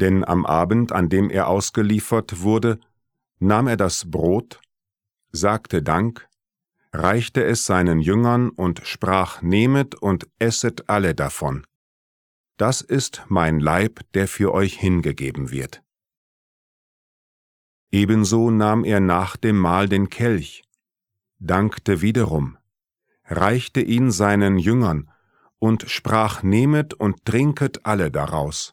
Denn am Abend, an dem er ausgeliefert wurde, nahm er das Brot, sagte Dank, reichte es seinen Jüngern und sprach, Nehmet und esset alle davon. Das ist mein Leib, der für euch hingegeben wird. Ebenso nahm er nach dem Mahl den Kelch, dankte wiederum, reichte ihn seinen Jüngern und sprach, Nehmet und trinket alle daraus.